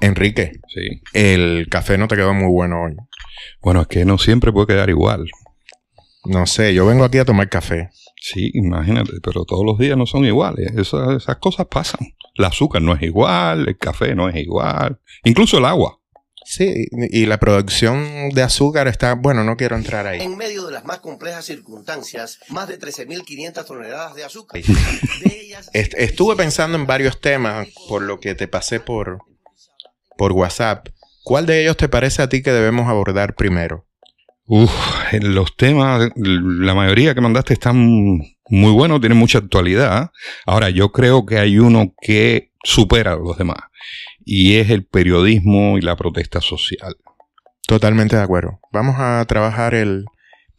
Enrique, Sí. el café no te quedó muy bueno hoy. Bueno, es que no siempre puede quedar igual. No sé, yo vengo aquí a tomar café. Sí, imagínate, pero todos los días no son iguales. Esas, esas cosas pasan. El azúcar no es igual, el café no es igual, incluso el agua. Sí, y la producción de azúcar está, bueno, no quiero entrar ahí. En medio de las más complejas circunstancias, más de 13.500 toneladas de azúcar. De ellas, Est- estuve pensando en varios temas por lo que te pasé por, por WhatsApp. ¿Cuál de ellos te parece a ti que debemos abordar primero? Uf, los temas, la mayoría que mandaste están muy buenos, tienen mucha actualidad. Ahora, yo creo que hay uno que supera a los demás, y es el periodismo y la protesta social. Totalmente de acuerdo. Vamos a trabajar el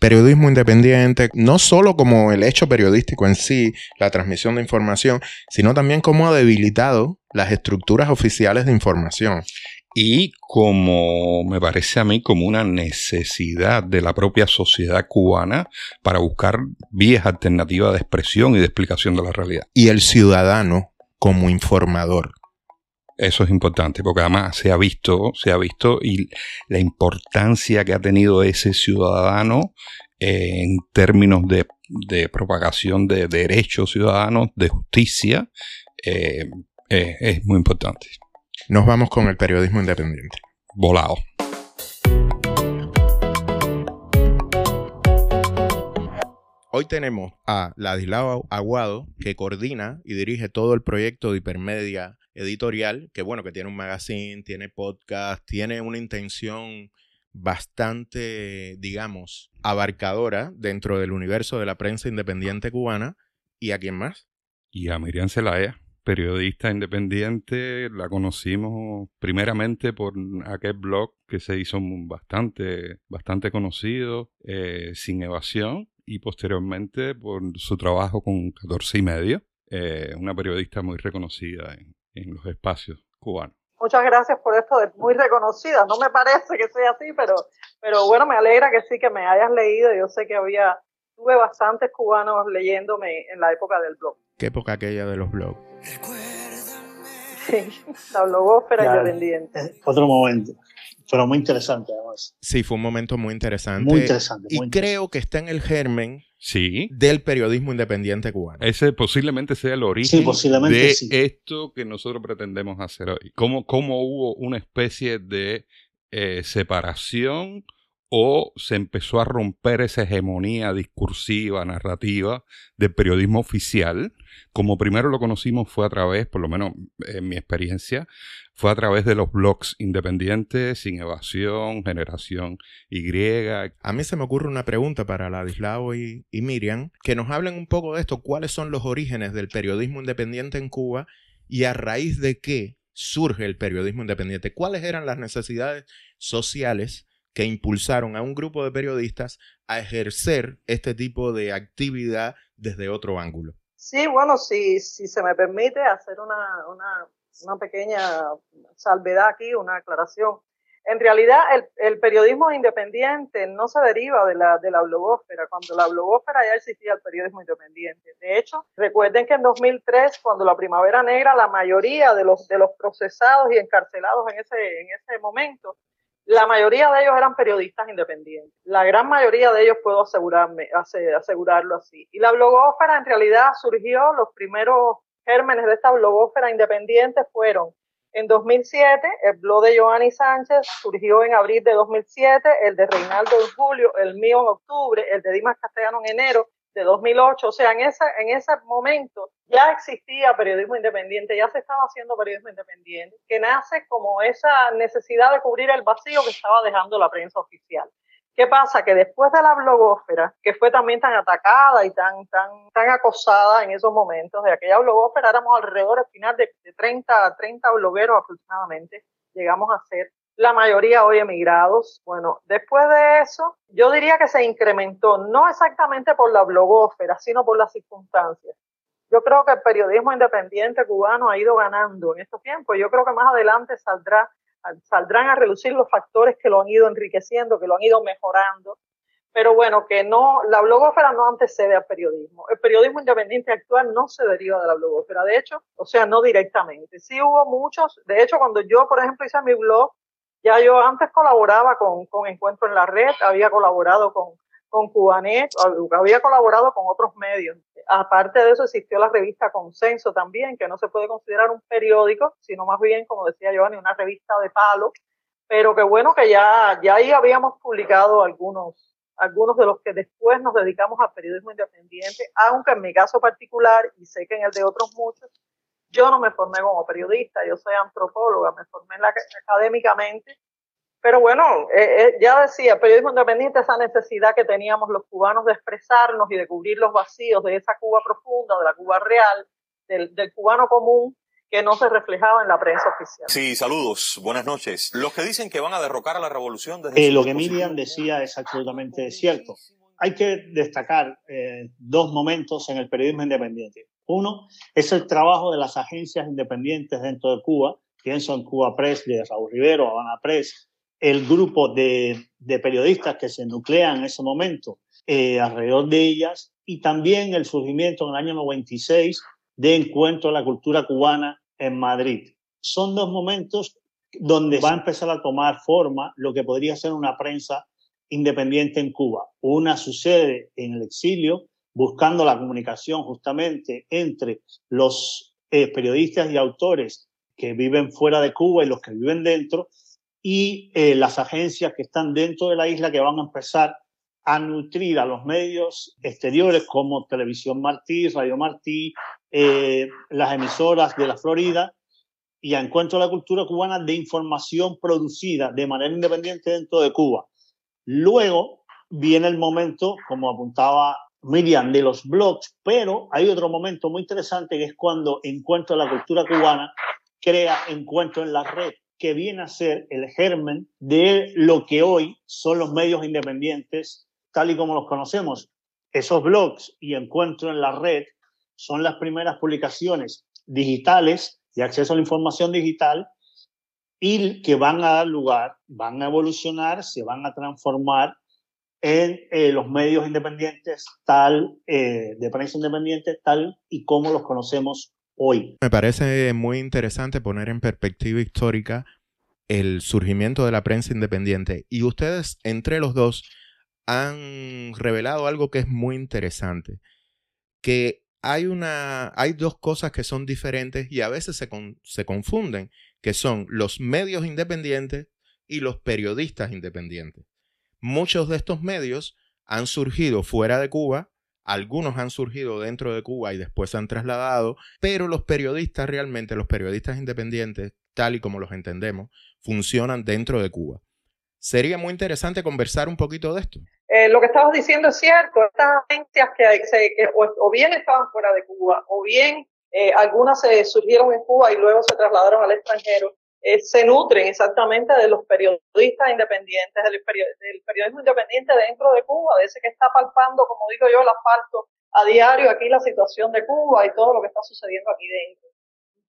periodismo independiente, no solo como el hecho periodístico en sí, la transmisión de información, sino también cómo ha debilitado las estructuras oficiales de información. Y como me parece a mí como una necesidad de la propia sociedad cubana para buscar vías alternativas de expresión y de explicación de la realidad. Y el ciudadano como informador. Eso es importante, porque además se ha visto, se ha visto y la importancia que ha tenido ese ciudadano eh, en términos de, de propagación de derechos ciudadanos, de justicia, eh, eh, es muy importante. Nos vamos con el periodismo independiente. Volado. Hoy tenemos a Ladislao Aguado, que coordina y dirige todo el proyecto de Hipermedia Editorial, que bueno, que tiene un magazine, tiene podcast, tiene una intención bastante, digamos, abarcadora dentro del universo de la prensa independiente cubana. ¿Y a quién más? Y a Miriam Zelaya, periodista independiente, la conocimos primeramente por aquel blog que se hizo bastante, bastante conocido, eh, Sin Evasión, y posteriormente por su trabajo con 14 y medio, eh, una periodista muy reconocida en, en los espacios cubanos. Muchas gracias por esto de muy reconocida. No me parece que sea así, pero, pero bueno, me alegra que sí que me hayas leído. Yo sé que había, tuve bastantes cubanos leyéndome en la época del blog. ¿Qué época aquella de los blogs? Sí, la blogósfera Claro. independiente. Eh, Otro momento. Pero muy interesante, además. Sí, fue un momento muy interesante. Muy interesante. y muy creo que está en el germen Sí, del periodismo independiente cubano. ese posiblemente sea el origen Sí, posiblemente de sí. esto que nosotros pretendemos hacer hoy. ¿Cómo, cómo hubo una especie de eh, separación o se empezó a romper esa hegemonía discursiva, narrativa del periodismo oficial? Como primero lo conocimos fue a través, por lo menos en mi experiencia, fue a través de los blogs independientes, Sin Evasión, Generación Y, A mí se me ocurre una pregunta para Ladislao y, y Miriam, que nos hablen un poco de esto, cuáles son los orígenes del periodismo independiente en Cuba y a raíz de qué surge el periodismo independiente, cuáles eran las necesidades sociales que impulsaron a un grupo de periodistas a ejercer este tipo de actividad desde otro ángulo. Sí, bueno, si, si se me permite hacer una, una, una pequeña salvedad aquí, una aclaración. En realidad, el, el periodismo independiente no se deriva de la, de la blogósfera. Cuando la blogósfera ya existía el periodismo independiente. De hecho, recuerden que en 2003, cuando la Primavera Negra, la mayoría de los, de los procesados y encarcelados en ese, en ese momento, la mayoría de ellos eran periodistas independientes. La gran mayoría de ellos puedo asegurarme, ase- asegurarlo así. Y la blogósfera en realidad surgió, los primeros gérmenes de esta blogósfera independiente fueron en 2007, el blog de Joanny Sánchez surgió en abril de 2007, el de Reinaldo en julio, el mío en octubre, el de Dimas Castellano en enero de 2008. O sea, en ese, en ese momento ya existía periodismo independiente, ya se estaba haciendo periodismo independiente, que nace como esa necesidad de cubrir el vacío que estaba dejando la prensa oficial. ¿Qué pasa? Que después de la blogósfera, que fue también tan atacada y tan, tan, tan acosada en esos momentos, de aquella blogósfera éramos alrededor al final de, de 30, 30 blogueros aproximadamente, llegamos a ser la mayoría hoy emigrados. Bueno, después de eso, yo diría que se incrementó, no exactamente por la blogósfera, sino por las circunstancias. Yo creo que el periodismo independiente cubano ha ido ganando en estos tiempos. Yo creo que más adelante saldrá, saldrán a relucir los factores que lo han ido enriqueciendo, que lo han ido mejorando. pero bueno, que no, la blogósfera no antecede al periodismo. El periodismo independiente actual no se deriva de la blogósfera, de hecho, o sea, no directamente. Sí hubo muchos, de hecho, cuando yo, por ejemplo, hice mi blog, ya yo antes colaboraba con, con Encuentro en la Red, había colaborado con, con Cubanet, había colaborado con otros medios. Aparte de eso, existió la revista Consenso también, que no se puede considerar un periódico, sino más bien, como decía Giovanni, una revista de palo, pero que bueno que ya, ya ahí habíamos publicado algunos, algunos de los que después nos dedicamos al periodismo independiente, aunque en mi caso particular, y sé que en el de otros muchos, yo no me formé como periodista, yo soy antropóloga, me formé académicamente, pero bueno, eh, eh, ya decía, el periodismo independiente, esa necesidad que teníamos los cubanos de expresarnos y de cubrir los vacíos de esa Cuba profunda, de la Cuba real, del, del cubano común, que no se reflejaba en la prensa oficial. Sí, saludos, buenas noches. Los que dicen que van a derrocar a la revolución desde... Eh, lo que Miriam decía es absolutamente cierto. Hay que destacar eh, dos momentos en el periodismo independiente. Uno es el trabajo de las agencias independientes dentro de Cuba, pienso en Cuba Press de Raúl Rivero, Habana Press, el grupo de, de periodistas que se nuclean en ese momento eh, alrededor de ellas, y también el surgimiento en el año 96 de Encuentro a la Cultura Cubana en Madrid. Son dos momentos donde va a empezar a tomar forma lo que podría ser una prensa independiente en Cuba. Una sucede en el exilio, buscando la comunicación justamente entre los eh, periodistas y autores que viven fuera de Cuba y los que viven dentro, y eh, las agencias que están dentro de la isla que van a empezar a nutrir a los medios exteriores como Televisión Martí, Radio Martí, eh, las emisoras de la Florida y a encuentro de la cultura cubana de información producida de manera independiente dentro de Cuba. Luego viene el momento, como apuntaba Miriam, de los blogs, pero hay otro momento muy interesante que es cuando Encuentro de la Cultura Cubana crea Encuentro en la Red, que viene a ser el germen de lo que hoy son los medios independientes, tal y como los conocemos. Esos blogs y Encuentro en la Red son las primeras publicaciones digitales de acceso a la información digital y que van a dar lugar, van a evolucionar, se van a transformar en eh, los medios independientes tal, eh, de prensa independiente tal y como los conocemos hoy. Me parece muy interesante poner en perspectiva histórica el surgimiento de la prensa independiente y ustedes entre los dos han revelado algo que es muy interesante, que hay, una, hay dos cosas que son diferentes y a veces se, se confunden, que son los medios independientes y los periodistas independientes. Muchos de estos medios han surgido fuera de Cuba, algunos han surgido dentro de Cuba y después se han trasladado, pero los periodistas realmente, los periodistas independientes, tal y como los entendemos, funcionan dentro de Cuba. Sería muy interesante conversar un poquito de esto. Eh, lo que estabas diciendo es cierto, estas agencias que, o, bien estaban fuera de Cuba, o bien eh, algunas se surgieron en Cuba y luego se trasladaron al extranjero, eh, se nutren exactamente de los periodistas independientes, del, periodismo independiente dentro de Cuba, de ese que está palpando, como digo yo, el asfalto a diario aquí la situación de Cuba y todo lo que está sucediendo aquí dentro.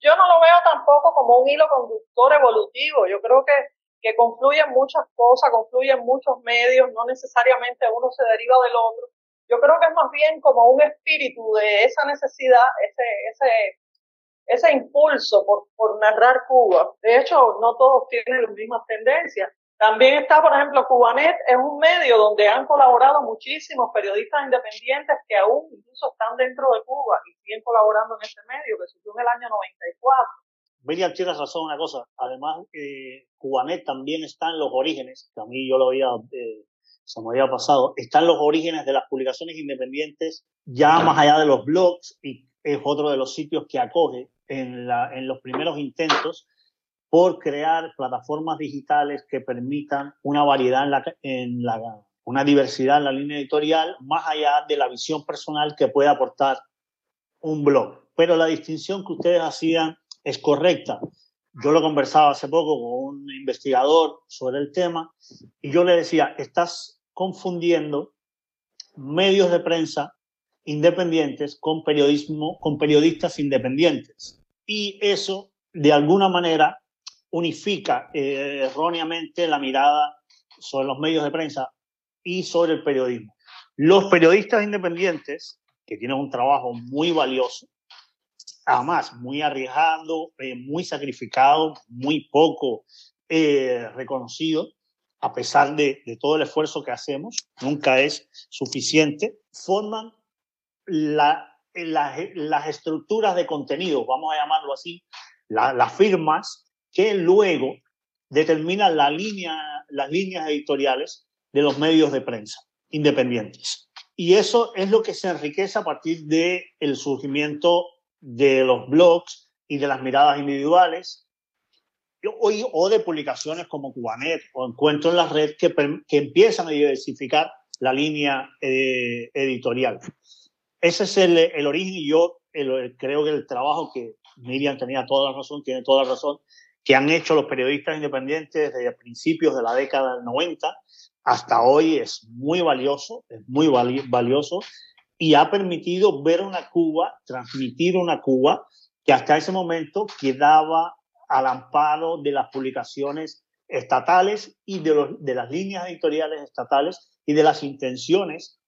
Yo no lo veo tampoco como un hilo conductor evolutivo, yo creo que que confluyen muchas cosas, confluyen muchos medios, no necesariamente uno se deriva del otro. Yo creo que es más bien como un espíritu de esa necesidad, ese, ese, ese impulso por, por narrar Cuba. De hecho, no todos tienen las mismas tendencias. También está, por ejemplo, Cubanet, es un medio donde han colaborado muchísimos periodistas independientes que aún incluso están dentro de Cuba y siguen colaborando en ese medio, que surgió en el año 94. Miriam tiene razón una cosa. Además, eh, Cubanet también está en los orígenes, que a mí yo lo había, eh, se me había pasado, están los orígenes de las publicaciones independientes, ya más allá de los blogs, y es otro de los sitios que acoge en, la, en los primeros intentos por crear plataformas digitales que permitan una variedad en la, en la, una diversidad en la línea editorial, más allá de la visión personal que puede aportar un blog. Pero la distinción que ustedes hacían es correcta. Yo lo conversaba hace poco con un investigador sobre el tema y yo le decía, estás confundiendo medios de prensa independientes con periodismo, con periodistas independientes. Y eso, de alguna manera, unifica eh, erróneamente la mirada sobre los medios de prensa y sobre el periodismo. Los periodistas independientes, que tienen un trabajo muy valioso, además muy arriesgado, eh, muy sacrificado, muy poco eh, reconocido, a pesar de, todo el esfuerzo que hacemos, nunca es suficiente, forman la, las estructuras de contenido, vamos a llamarlo así, las firmas que luego determinan la línea, las líneas editoriales de los medios de prensa independientes. Y eso es lo que se enriquece a partir del el surgimiento de los blogs y de las miradas individuales o, de publicaciones como Cubanet o Encuentro en la Red que, que empiezan a diversificar la línea eh, editorial. Ese es el, el origen y yo creo que el trabajo que Miriam tenía toda la razón, tiene toda la razón, que han hecho los periodistas independientes desde principios de la década del 90 hasta hoy es muy valioso, es muy valioso y ha permitido ver una Cuba, transmitir una Cuba que hasta ese momento quedaba al amparo de las publicaciones estatales y de, de las líneas editoriales estatales y de las intenciones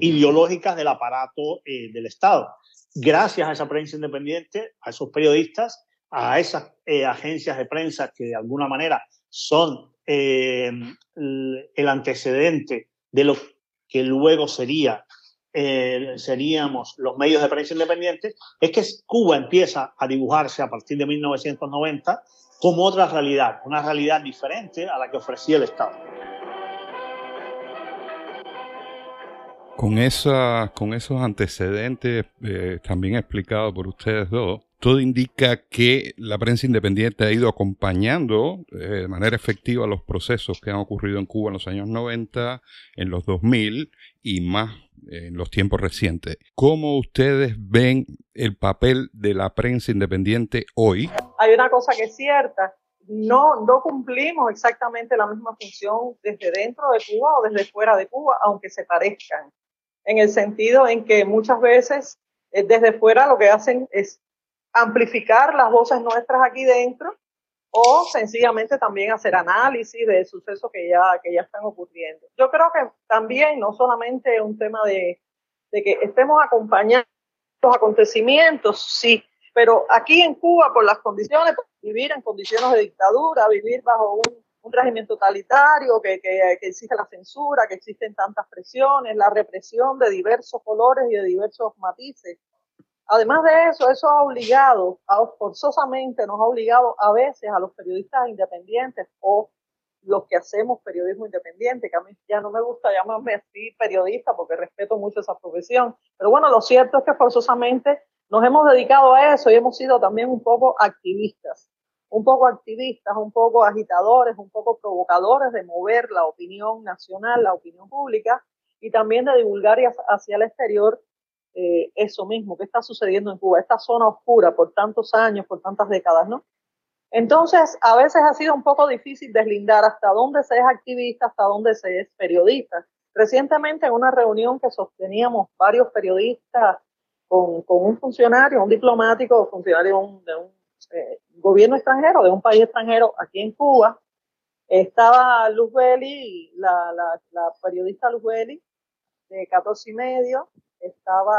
ideológicas del aparato eh, del Estado. Gracias a esa prensa independiente, a esos periodistas, a esas eh, agencias de prensa que de alguna manera son eh, el antecedente de lo que luego sería eh, seríamos los medios de prensa independientes, es que Cuba empieza a dibujarse a partir de 1990 como otra realidad, una realidad diferente a la que ofrecía el Estado. Con, esa, con esos antecedentes eh, también explicados por ustedes dos, todo indica que la prensa independiente ha ido acompañando eh, de manera efectiva los procesos que han ocurrido en Cuba en los años 90, en los 2000 y más en los tiempos recientes. ¿Cómo ustedes ven el papel de la prensa independiente hoy? Hay una cosa que es cierta, no, no cumplimos exactamente la misma función desde dentro de Cuba o desde fuera de Cuba, aunque se parezcan, en el sentido en que muchas veces eh, desde fuera lo que hacen es amplificar las voces nuestras aquí dentro o sencillamente también hacer análisis de sucesos que ya, que ya están ocurriendo. Yo creo que también no solamente un tema de, de que estemos acompañando los acontecimientos, sí, pero aquí en Cuba, por las condiciones, vivir en condiciones de dictadura, vivir bajo un, un régimen totalitario que, que, que, existe la censura, que existen tantas presiones, la represión de diversos colores y de diversos matices, Además de eso, eso ha obligado, forzosamente nos ha obligado a veces a los periodistas independientes o los que hacemos periodismo independiente, que a mí ya no me gusta llamarme así periodista porque respeto mucho esa profesión, pero bueno, lo cierto es que forzosamente nos hemos dedicado a eso y hemos sido también un poco activistas, un poco activistas, un poco agitadores, un poco provocadores de mover la opinión nacional, la opinión pública y también de divulgar hacia el exterior eh, eso mismo que está sucediendo en Cuba, esta zona oscura por tantos años, por tantas décadas, ¿no? Entonces, a veces ha sido un poco difícil deslindar hasta dónde se es activista, hasta dónde se es periodista. Recientemente, en una reunión que sosteníamos varios periodistas con, con un funcionario, un diplomático, funcionario de un, eh, gobierno extranjero, de un país extranjero aquí en Cuba, estaba Luz Belli, la, la, la periodista Luz Belli, de 14 y medio, estaba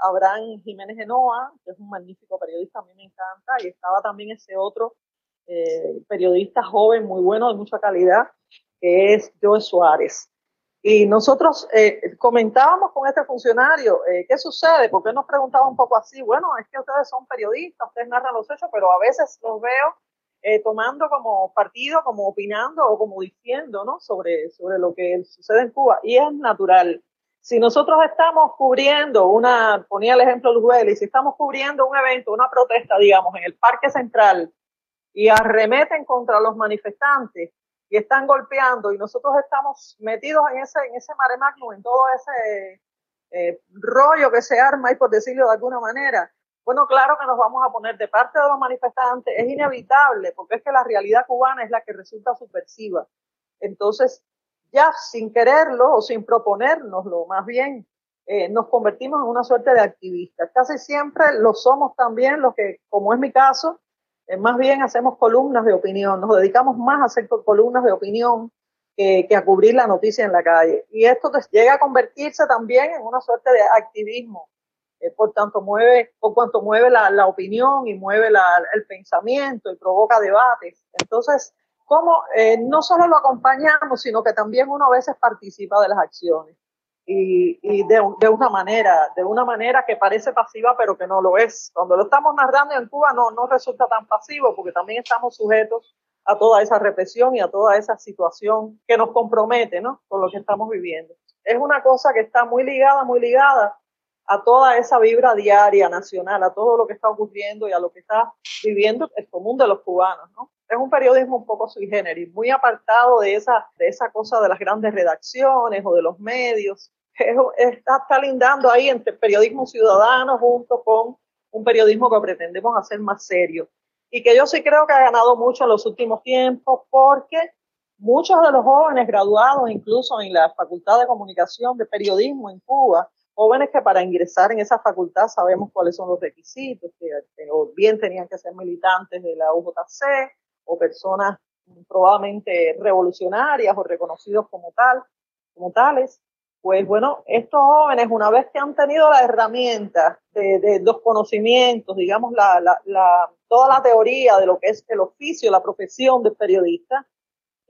Abraham Jiménez Genoa, que es un magnífico periodista, a mí me encanta, y estaba también ese otro eh, periodista joven, muy bueno, de mucha calidad, que es Joe Suárez. Y nosotros eh, comentábamos con este funcionario, eh, ¿qué sucede? Porque nos preguntaba un poco así, bueno, es que ustedes son periodistas, ustedes narran los hechos, pero a veces los veo tomando como partido, como opinando o como diciendo, ¿no? Sobre, sobre lo que sucede en Cuba. Y es natural si nosotros estamos cubriendo una, ponía el ejemplo Luzbeli, si estamos cubriendo un evento, una protesta, digamos, en el Parque Central y arremeten contra los manifestantes y están golpeando y nosotros estamos metidos en ese, en ese mare magnum, en todo ese eh, rollo que se arma y por decirlo de alguna manera, bueno, claro que nos vamos a poner de parte de los manifestantes, es inevitable, porque es que la realidad cubana es la que resulta subversiva. Entonces, ya sin quererlo o sin proponérnoslo, más bien eh, nos convertimos en una suerte de activistas. Casi siempre lo somos también los que, como es mi caso, eh, más bien hacemos columnas de opinión, nos dedicamos más a hacer columnas de opinión que, a cubrir la noticia en la calle. Y esto llega a convertirse también en una suerte de activismo. Eh, por tanto, mueve, por cuanto mueve la, opinión y mueve el pensamiento y provoca debates. Entonces, como eh, no solo lo acompañamos, sino que también uno a veces participa de las acciones y, de, de, una manera, de una manera que parece pasiva, pero que no lo es. Cuando lo estamos narrando en Cuba no, no resulta tan pasivo, porque también estamos sujetos a toda esa represión y a toda esa situación que nos compromete, ¿no? Con lo que estamos viviendo. Es una cosa que está muy ligada, muy ligada a toda esa vibra diaria nacional, a todo lo que está ocurriendo y a lo que está viviendo el común de los cubanos, ¿no? Es un periodismo un poco sui generis, muy apartado de esa, de esa cosa de las grandes redacciones o de los medios, está, está lindando ahí entre periodismo ciudadano junto con un periodismo que pretendemos hacer más serio. Y que yo sí creo que ha ganado mucho en los últimos tiempos porque muchos de los jóvenes graduados incluso en la Facultad de Comunicación de Periodismo en Cuba, jóvenes que para ingresar en esa facultad sabemos cuáles son los requisitos, que, o bien tenían que ser militantes de la UJC o personas probablemente revolucionarias o reconocidos como tal, como tales, pues bueno, estos jóvenes, una vez que han tenido la herramienta de, los conocimientos, digamos, la, la, toda la teoría de lo que es el oficio, la profesión de periodista,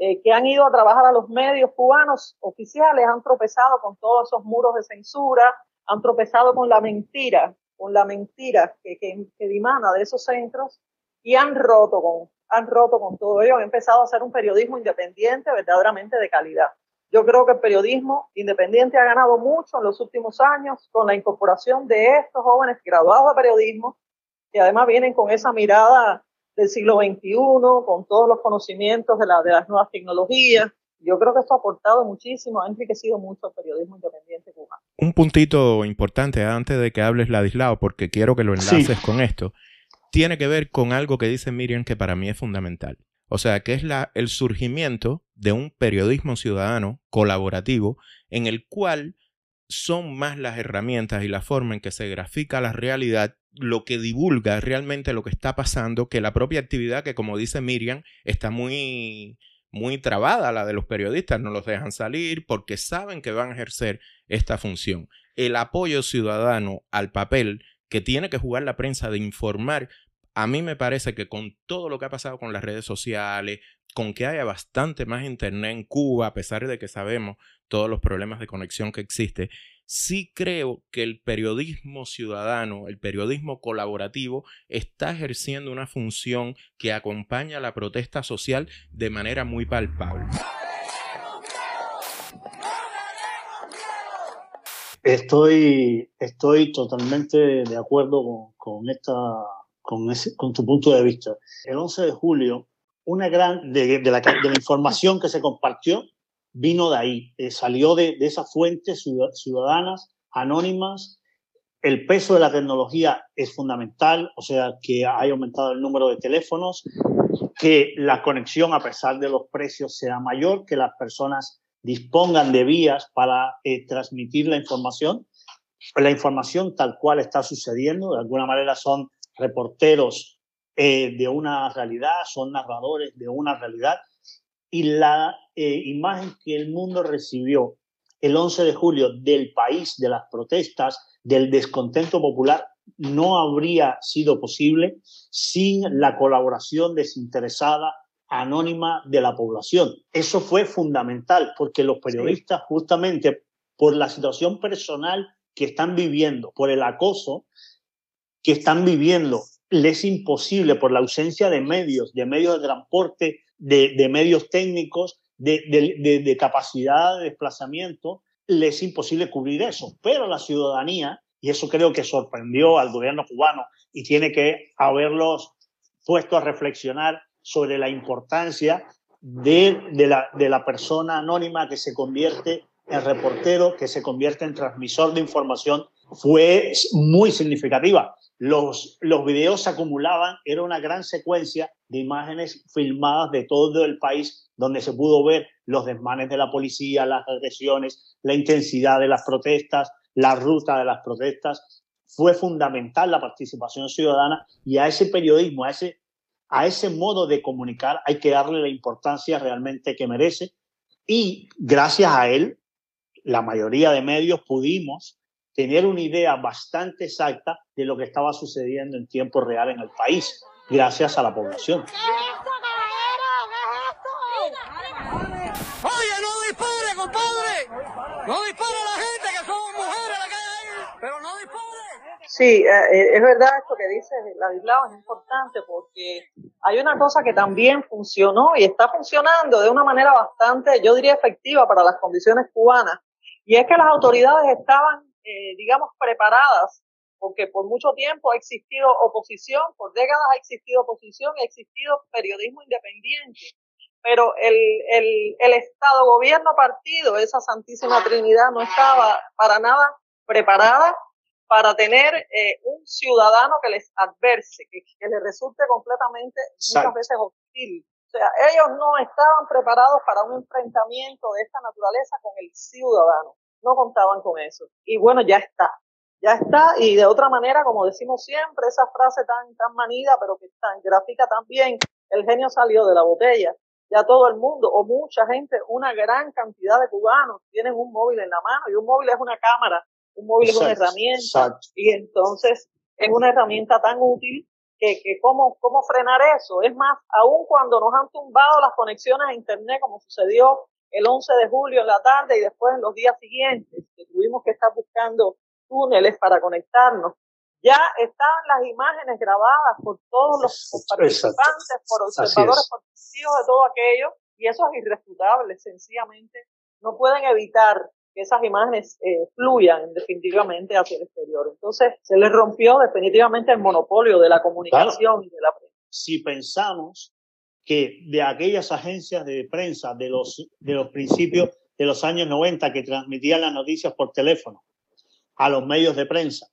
eh, que han ido a trabajar a los medios cubanos oficiales, han tropezado con todos esos muros de censura, han tropezado con la mentira, con la mentira que, que, que dimana de esos centros y han roto con, han roto con todo ello, han empezado a hacer un periodismo independiente verdaderamente de calidad. Yo creo que el periodismo independiente ha ganado mucho en los últimos años con la incorporación de estos jóvenes graduados de periodismo que además vienen con esa mirada del siglo XXI, con todos los conocimientos de, la, de las nuevas tecnologías. Yo creo que esto ha aportado muchísimo, ha enriquecido mucho el periodismo independiente cubano. Un puntito importante antes de que hables, Ladislao, porque quiero que lo enlaces con esto, tiene que ver con algo que dice Miriam que para mí es fundamental. O sea, que es la, el surgimiento de un periodismo ciudadano colaborativo en el cual son más las herramientas y la forma en que se grafica la realidad lo que divulga realmente lo que está pasando que la propia actividad que como dice Miriam está muy muy trabada la de los periodistas no los dejan salir porque saben que van a ejercer esta función. El apoyo ciudadano al papel que tiene que jugar la prensa de informar a mí me parece que con todo lo que ha pasado con las redes sociales, con que haya bastante más internet en Cuba, a pesar de que sabemos todos los problemas de conexión que existe, sí creo que el periodismo ciudadano, el periodismo colaborativo, está ejerciendo una función que acompaña a la protesta social de manera muy palpable. Estoy, estoy totalmente de acuerdo con, con esta con, tu punto de vista. El 11 de julio, una gran, de, la, información que se compartió vino de ahí, eh, salió de, esas fuentes ciudadanas, anónimas. El peso de la tecnología es fundamental, o sea, que haya aumentado el número de teléfonos, que la conexión, a pesar de los precios, sea mayor, que las personas dispongan de vías para eh, transmitir la información. La información tal cual está sucediendo, de alguna manera son reporteros eh, de una realidad, son narradores de una realidad. Y la eh, imagen que el mundo recibió el 11 de julio del país, de las protestas, del descontento popular, no habría sido posible sin la colaboración desinteresada, anónima de la población. Eso fue fundamental porque los periodistas, justamente por la situación personal que están viviendo, por el acoso, que están viviendo. Les es imposible por la ausencia de medios, de medios de transporte, de, medios técnicos, de, capacidad de desplazamiento, les es imposible cubrir eso. Pero la ciudadanía, y eso creo que sorprendió al gobierno cubano y tiene que haberlos puesto a reflexionar sobre la importancia de, la, de la persona anónima que se convierte en reportero, que se convierte en transmisor de información, fue muy significativa. Los, los videos se acumulaban, era una gran secuencia de imágenes filmadas de todo el país donde se pudo ver los desmanes de la policía, las agresiones, la intensidad de las protestas, la ruta de las protestas. Fue fundamental la participación ciudadana y a ese periodismo, a ese, a ese modo de comunicar hay que darle la importancia realmente que merece. Y gracias a él, la mayoría de medios pudimos tener una idea bastante exacta de lo que estaba sucediendo en tiempo real en el país, gracias a la población. Oye, no dispare, compadre. No dispare a la gente que somos mujeres la que hay ahí, pero no dispare. Sí, eh, es verdad esto que dice Ladislao, es importante porque hay una cosa que también funcionó y está funcionando de una manera bastante, yo diría, efectiva para las condiciones cubanas, y es que las autoridades estaban, eh, digamos, preparadas, porque por mucho tiempo ha existido oposición, por décadas ha existido oposición ha existido periodismo independiente, pero el, el, el Estado, gobierno, partido, esa santísima trinidad no estaba para nada preparada para tener eh, un ciudadano que les adverse, que, que les resulte completamente muchas veces hostil. O sea, ellos no estaban preparados para un enfrentamiento de esta naturaleza con el ciudadano. No contaban con eso. Y bueno, ya está. Ya está. Y de otra manera, como decimos siempre, esa frase tan, tan manida, pero que tan gráfica también, el genio salió de la botella. Ya todo el mundo, o mucha gente, una gran cantidad de cubanos tienen un móvil en la mano y un móvil es una cámara un móvil es una herramienta y entonces es una herramienta tan útil que, que cómo, cómo frenar eso. Es más, aun cuando nos han tumbado las conexiones a Internet, como sucedió el 11 de julio en la tarde y después en los días siguientes, que tuvimos que estar buscando túneles para conectarnos, ya están las imágenes grabadas por todos los participantes, por observadores, por testigos de todo aquello, y eso es irrefutable, sencillamente. No pueden evitar que esas imágenes eh, fluyan definitivamente hacia el exterior. Entonces, se les rompió definitivamente el monopolio de la comunicación y de la prensa. Si pensamos de aquellas agencias de prensa de los, de los principios de los años 90 que transmitían las noticias por teléfono a los medios de prensa,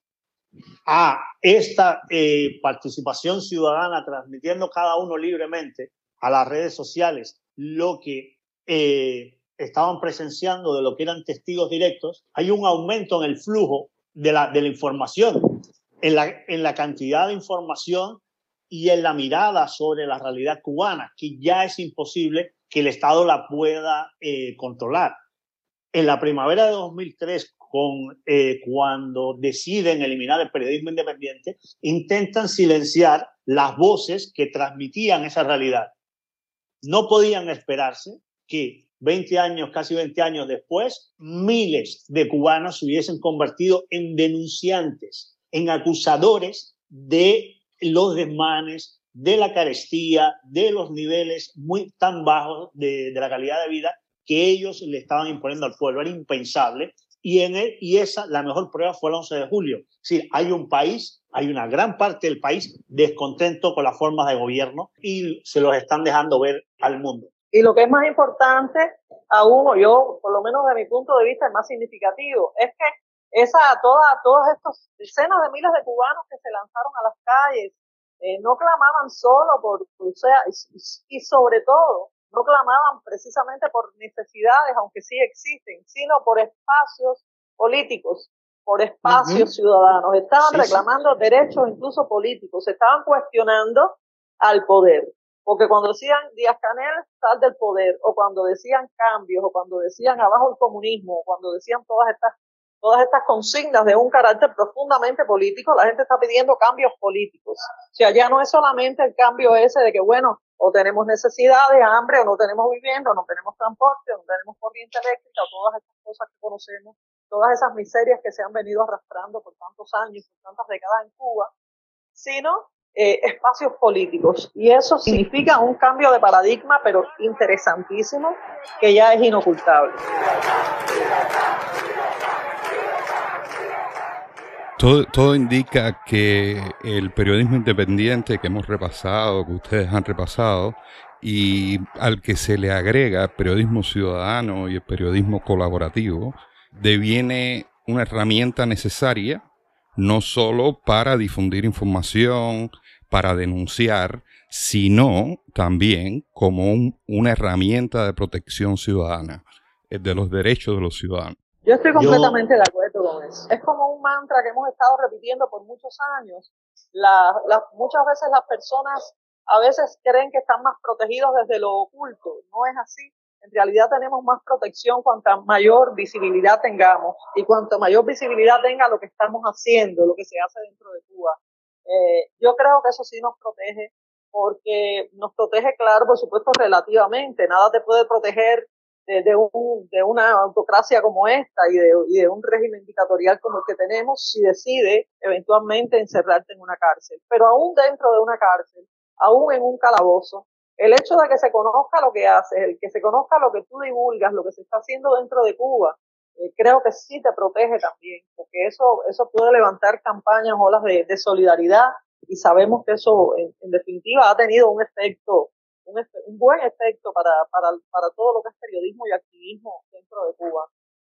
a esta eh, participación ciudadana transmitiendo cada uno libremente a las redes sociales lo que eh, estaban presenciando de lo que eran testigos directos, hay un aumento en el flujo de la, de la información, en la, en la cantidad de información y en la mirada sobre la realidad cubana, que ya es imposible que el Estado la pueda eh, controlar. En la primavera de 2003, con, eh, cuando deciden eliminar el periodismo independiente, intentan silenciar las voces que transmitían esa realidad. No podían esperarse que 20 años, casi 20 años después, miles de cubanos se hubiesen convertido en denunciantes, en acusadores de los desmanes, de la carestía, de los niveles muy tan bajos de, de la calidad de vida que ellos le estaban imponiendo al pueblo. Era impensable. Y, en él, y esa, la mejor prueba fue el 11 de julio. Sí, hay un país, hay una gran parte del país descontento con las formas de gobierno y se los están dejando ver al mundo. Y lo que es más importante, aún, o yo, por lo menos de mi punto de vista, es más significativo, es que esa, toda, todos estos decenas de miles de cubanos que se lanzaron a las calles, eh, no clamaban solo por, o sea, y, sobre todo, no clamaban precisamente por necesidades, aunque sí existen, sino por espacios políticos, por espacios ciudadanos. Estaban reclamando derechos incluso políticos, estaban cuestionando al poder. Porque cuando decían Díaz Canel, sal del poder, o cuando decían cambios, o cuando decían abajo el comunismo, o cuando decían todas estas, todas estas consignas de un carácter profundamente político, la gente está pidiendo cambios políticos. O sea, ya no es solamente el cambio ese de que, bueno, o tenemos necesidades, hambre, o no tenemos vivienda, o no tenemos transporte, o no tenemos corriente eléctrica, o todas estas cosas que conocemos, todas esas miserias que se han venido arrastrando por tantos años, por tantas décadas en Cuba, sino eh, espacios políticos. Y eso significa un cambio de paradigma, pero interesantísimo, que ya es inocultable. Todo, todo, indica que el periodismo independiente que hemos repasado, que ustedes han repasado, y al que se le agrega periodismo ciudadano y el periodismo colaborativo, deviene una herramienta necesaria no solo para difundir información, para denunciar, sino también como una herramienta de protección ciudadana, eh, de los derechos de los ciudadanos. Yo estoy completamente de acuerdo Es como un mantra que hemos estado repitiendo por muchos años. Muchas veces las personas a veces creen que están más protegidos desde lo oculto. No es así. en realidad tenemos más protección cuanta mayor visibilidad tengamos y cuanto mayor visibilidad tenga lo que estamos haciendo, lo que se hace dentro de Cuba. Eh, yo creo que eso sí nos protege porque nos protege, claro, por supuesto, relativamente. Nada te puede proteger de, un, de una autocracia como esta y de, un régimen dictatorial como el que tenemos si decide eventualmente encerrarte en una cárcel. Pero aún dentro de una cárcel, aún en un calabozo, el hecho de que se conozca lo que haces, el que se conozca lo que tú divulgas, lo que se está haciendo dentro de Cuba, eh, creo que sí te protege también, porque eso, eso puede levantar campañas, olas de solidaridad, y sabemos que eso, en, definitiva, ha tenido un efecto, un, un buen efecto para, para, para, todo lo que es periodismo y activismo dentro de Cuba.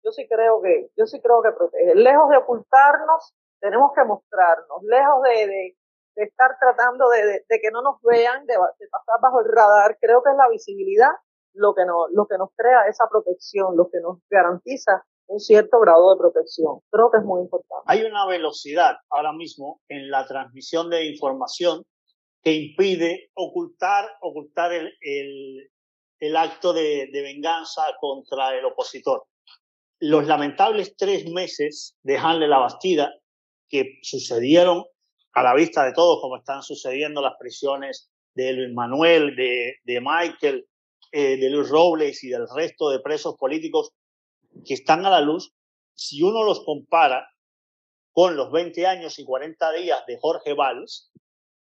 Yo sí creo que, yo sí creo que protege. Lejos de ocultarnos, tenemos que mostrarnos, lejos de, de, de estar tratando de, de, que no nos vean, de, pasar bajo el radar, creo que es la visibilidad lo que, nos, lo que nos crea esa protección, lo que nos garantiza un cierto grado de protección. Creo que es muy importante. Hay una velocidad ahora mismo en la transmisión de información que impide ocultar, ocultar el, el, el acto de, de, venganza contra el opositor. Los lamentables tres meses de Hanle la Bastida que sucedieron a la vista de todos, como están sucediendo las prisiones de Luis Manuel, de, de Michael, eh, de Luis Robles y del resto de presos políticos que están a la luz, si uno los compara con los 20 años y 40 días de Jorge Valls,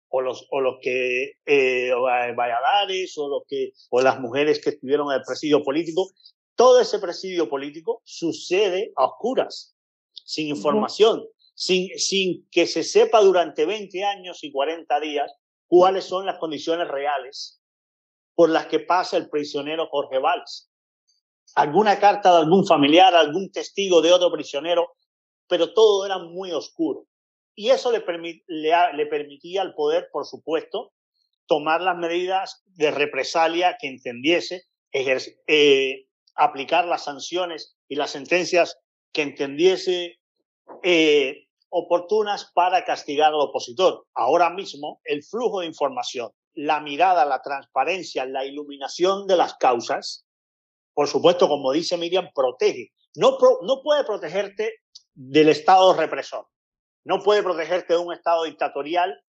o los, o los que, eh, Valladares, o, los que, o las mujeres que estuvieron en el presidio político, todo ese presidio político sucede a oscuras, sin información, sin, sin que se sepa durante 20 años y 40 días cuáles son las condiciones reales por las que pasa el prisionero Jorge Valls alguna carta de algún familiar, algún testigo de otro prisionero, pero todo era muy oscuro. Y eso le, permitía al poder, por supuesto, tomar las medidas de represalia que entendiese, eh, aplicar las sanciones y las sentencias que entendiese eh, oportunas para castigar al opositor. Ahora mismo, el flujo de información, la mirada, la transparencia, la iluminación de las causas por supuesto, como dice Miriam, protege. No, no puede protegerte del Estado represor, no puede protegerte de un Estado dictatorial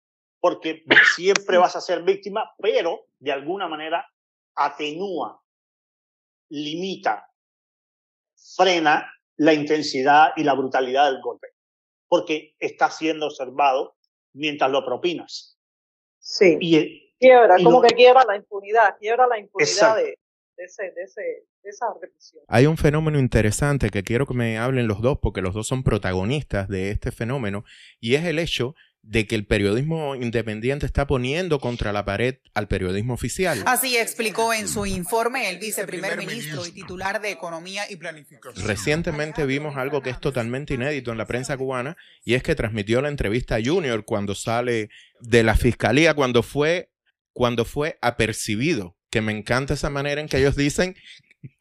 porque siempre vas a ser víctima, pero de alguna manera atenúa, limita, frena la intensidad y la brutalidad del golpe, porque está siendo observado mientras lo propinas. Sí. Y, quiebra, como que quiebra la impunidad, quiebra la impunidad de, ese, de, ese, esa represión. Hay un fenómeno interesante que quiero que me hablen los dos, porque los dos son protagonistas de este fenómeno, y es el hecho de que el periodismo independiente está poniendo contra la pared al periodismo oficial. Así explicó en su informe el viceprimer ministro y titular de Economía y Planificación. Recientemente vimos algo que es totalmente inédito en la prensa cubana y es que transmitió la entrevista a Junior cuando sale de la fiscalía, cuando fue, cuando fue apercibido que me encanta esa manera en que ellos dicen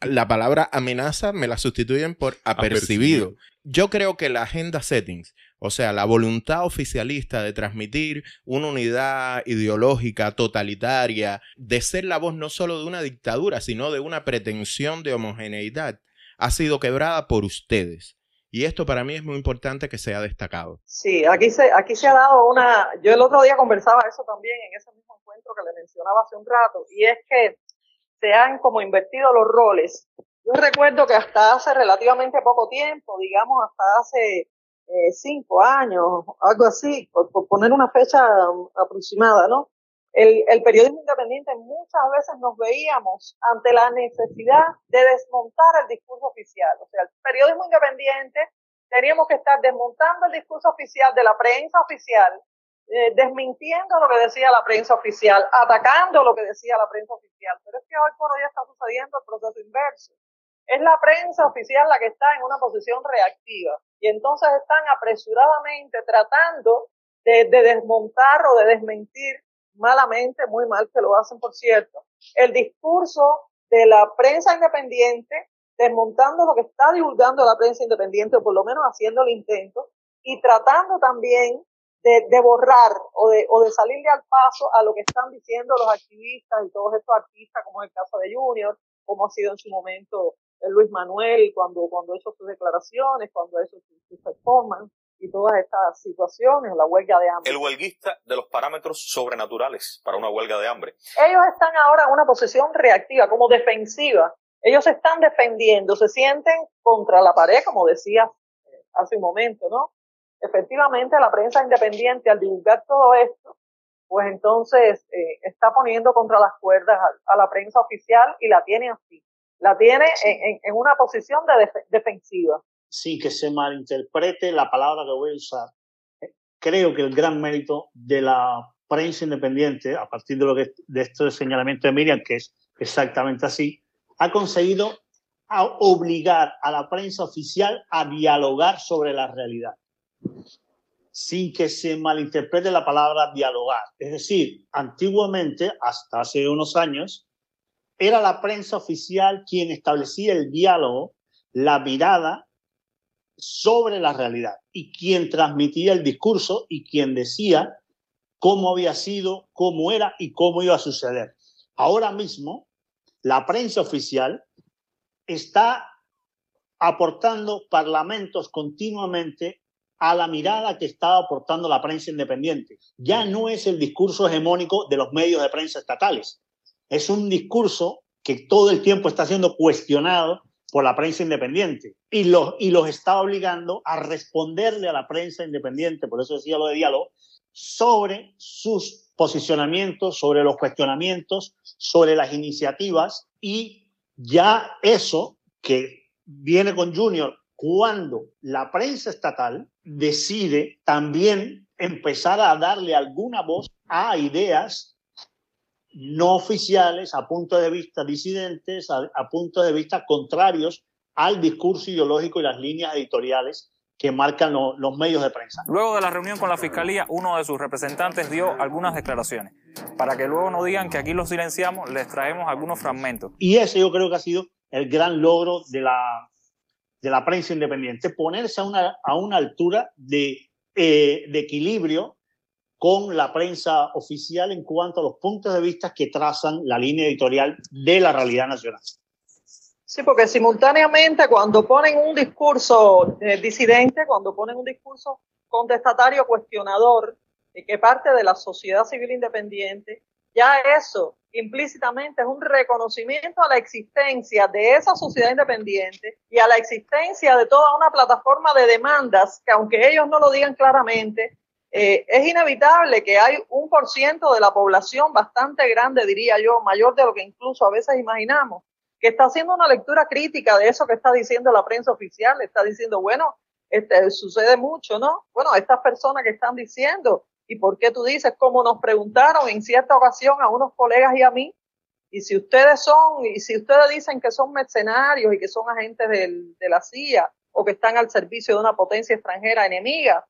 la palabra amenaza me la sustituyen por apercibido. Yo creo que la agenda settings, o sea, la voluntad oficialista de transmitir una unidad ideológica totalitaria, de ser la voz no solo de una dictadura, sino de una pretensión de homogeneidad, ha sido quebrada por ustedes. Y esto para mí es muy importante que sea destacado. Sí, aquí se, aquí se ha dado una... Yo el otro día conversaba eso también en ese mismo encuentro que le mencionaba hace un rato, y es que se han como invertido los roles. Yo recuerdo que hasta hace relativamente poco tiempo, digamos hasta hace eh, cinco años, algo así, por, poner una fecha aproximada, ¿no? El, el, periodismo independiente muchas veces nos veíamos ante la necesidad de desmontar el discurso oficial. O sea, el periodismo independiente teníamos que estar desmontando el discurso oficial de la prensa oficial eh, desmintiendo lo que decía la prensa oficial, atacando lo que decía la prensa oficial. Pero es que hoy por hoy está sucediendo el proceso inverso. Es la prensa oficial la que está en una posición reactiva y entonces están apresuradamente tratando de, de desmontar o de desmentir malamente, muy mal que lo hacen por cierto, el discurso de la prensa independiente, desmontando lo que está divulgando la prensa independiente, o por lo menos haciendo el intento, y tratando también de, de, borrar o de, o de salirle al paso a lo que están diciendo los activistas y todos estos artistas, como es el caso de Junior, como ha sido en su momento el Luis Manuel cuando, cuando hizo sus declaraciones, cuando hizo sus, sus performance y todas estas situaciones, la huelga de hambre. El huelguista de los parámetros sobrenaturales para una huelga de hambre. Ellos están ahora en una posición reactiva, como defensiva. Ellos se están defendiendo, se sienten contra la pared, como decía eh, hace un momento, ¿no? Efectivamente, la prensa independiente, al divulgar todo esto, pues entonces eh, está poniendo contra las cuerdas a, a, la prensa oficial y la tiene así. La tiene en, en, en una posición de def defensiva. Sin que se malinterprete la palabra que voy a usar, creo que el gran mérito de la prensa independiente, a partir de, lo que, de este señalamiento de Miriam, que es exactamente así, ha conseguido a obligar a la prensa oficial a dialogar sobre la realidad, sin que se malinterprete la palabra dialogar. Es decir, antiguamente, hasta hace unos años, era la prensa oficial quien establecía el diálogo, la mirada sobre la realidad y quien transmitía el discurso y quien decía cómo había sido, cómo era y cómo iba a suceder. Ahora mismo, la prensa oficial está aportando parlamentos continuamente a la mirada que está aportando la prensa independiente. Ya no es el discurso hegemónico de los medios de prensa estatales. Es un discurso que todo el tiempo está siendo cuestionado por la prensa independiente y los, y los está obligando a responderle a la prensa independiente, por eso decía lo de diálogo, sobre sus posicionamientos, sobre los cuestionamientos, sobre las iniciativas y ya eso que viene con Junior cuando la prensa estatal decide también empezar a darle alguna voz a ideas no oficiales, a puntos de vista disidentes, a, a puntos de vista contrarios al discurso ideológico y las líneas editoriales que marcan lo, los medios de prensa. Luego de la reunión con la Fiscalía, uno de sus representantes dio algunas declaraciones. Para que luego no digan que aquí los silenciamos, les traemos algunos fragmentos. Y ese yo creo que ha sido el gran logro de la, de la prensa independiente, ponerse a una, a una altura de, eh, de equilibrio con la prensa oficial en cuanto a los puntos de vista que trazan la línea editorial de la realidad nacional. Sí, porque simultáneamente cuando ponen un discurso eh, disidente, cuando ponen un discurso contestatario, cuestionador, y que parte de la sociedad civil independiente, ya eso implícitamente es un reconocimiento a la existencia de esa sociedad independiente y a la existencia de toda una plataforma de demandas que aunque ellos no lo digan claramente, eh, es inevitable que hay un por ciento de la población bastante grande, diría yo, mayor de lo que incluso a veces imaginamos, que está haciendo una lectura crítica de eso que está diciendo la prensa oficial, está diciendo, bueno, este, sucede mucho, ¿no? Bueno, estas personas que están diciendo, ¿y por qué tú dices? Como nos preguntaron en cierta ocasión a unos colegas y a mí, y si ustedes son, y si ustedes dicen que son mercenarios y que son agentes del, de la CIA o que están al servicio de una potencia extranjera enemiga,